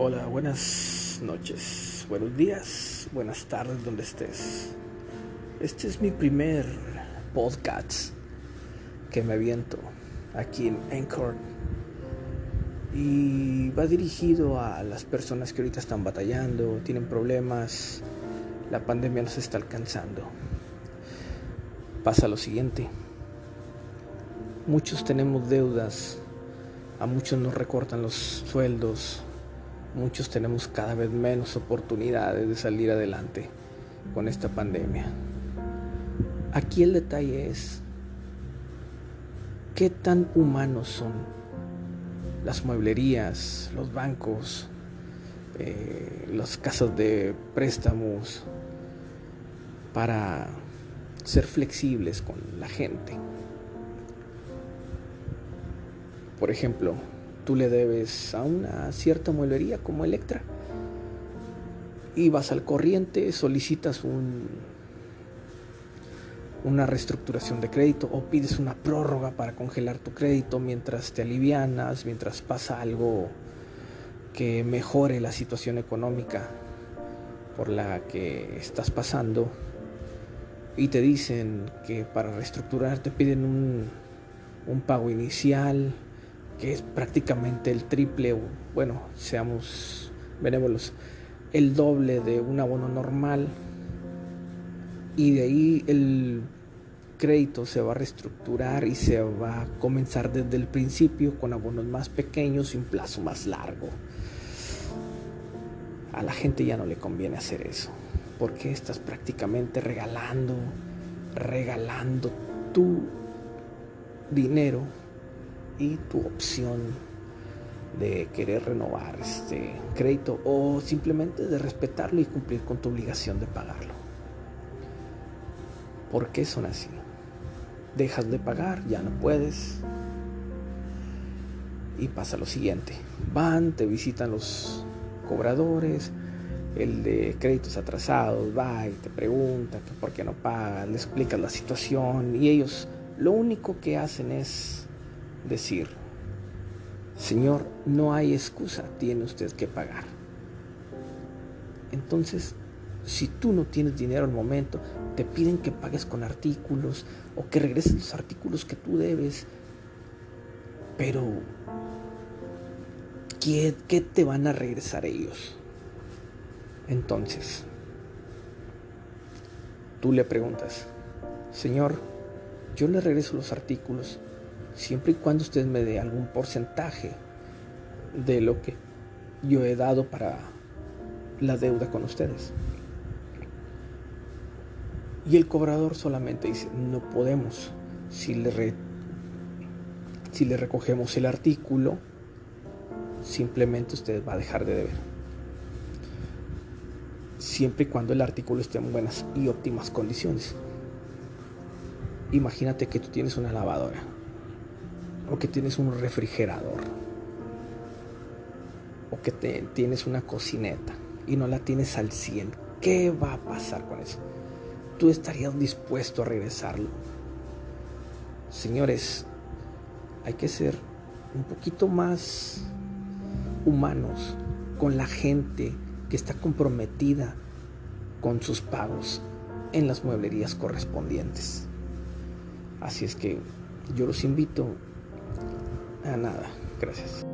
Hola, buenas noches, buenos días, buenas tardes donde estés. Este es mi primer podcast que me aviento aquí en Anchor y va dirigido a las personas que ahorita están batallando, tienen problemas, la pandemia nos está alcanzando. Pasa lo siguiente, muchos tenemos deudas, a muchos nos recortan los sueldos, muchos tenemos cada vez menos oportunidades de salir adelante con esta pandemia. Aquí el detalle es qué tan humanos son las mueblerías, los bancos, eh, las casas de préstamos para ser flexibles con la gente. Por ejemplo, tú le debes a una cierta mueblería como Electra. Y vas al corriente, solicitas un, una reestructuración de crédito o pides una prórroga para congelar tu crédito mientras te alivianas, mientras pasa algo que mejore la situación económica por la que estás pasando. Y te dicen que para reestructurar te piden un, un pago inicial que es prácticamente el triple, bueno, seamos benévolos, el doble de un abono normal. Y de ahí el crédito se va a reestructurar y se va a comenzar desde el principio con abonos más pequeños y un plazo más largo. A la gente ya no le conviene hacer eso, porque estás prácticamente regalando, regalando tu dinero y tu opción de querer renovar este crédito o simplemente de respetarlo y cumplir con tu obligación de pagarlo. ¿Por qué son así? Dejas de pagar, ya no puedes. Y pasa lo siguiente. Van, te visitan los cobradores, el de créditos atrasados, va y te pregunta que por qué no pagas, le explicas la situación y ellos lo único que hacen es decir, Señor, no hay excusa, tiene usted que pagar. Entonces, si tú no tienes dinero al momento, te piden que pagues con artículos o que regreses los artículos que tú debes. Pero, ¿qué, qué te van a regresar ellos? Entonces, tú le preguntas, Señor, yo le regreso los artículos, siempre y cuando usted me dé algún porcentaje de lo que yo he dado para la deuda con ustedes. Y el cobrador solamente dice, no podemos. Si le, si le recogemos el artículo, simplemente usted va a dejar de deber. Siempre y cuando el artículo esté en buenas y óptimas condiciones. Imagínate que tú tienes una lavadora o que tienes un refrigerador o que te, tienes una cocineta y no la tienes al 100, ¿qué va a pasar con eso? ¿Tú estarías dispuesto a regresarlo? Señores, hay que ser un poquito más humanos con la gente que está comprometida con sus pagos en las mueblerías correspondientes. Así es que yo los invito nada. Gracias.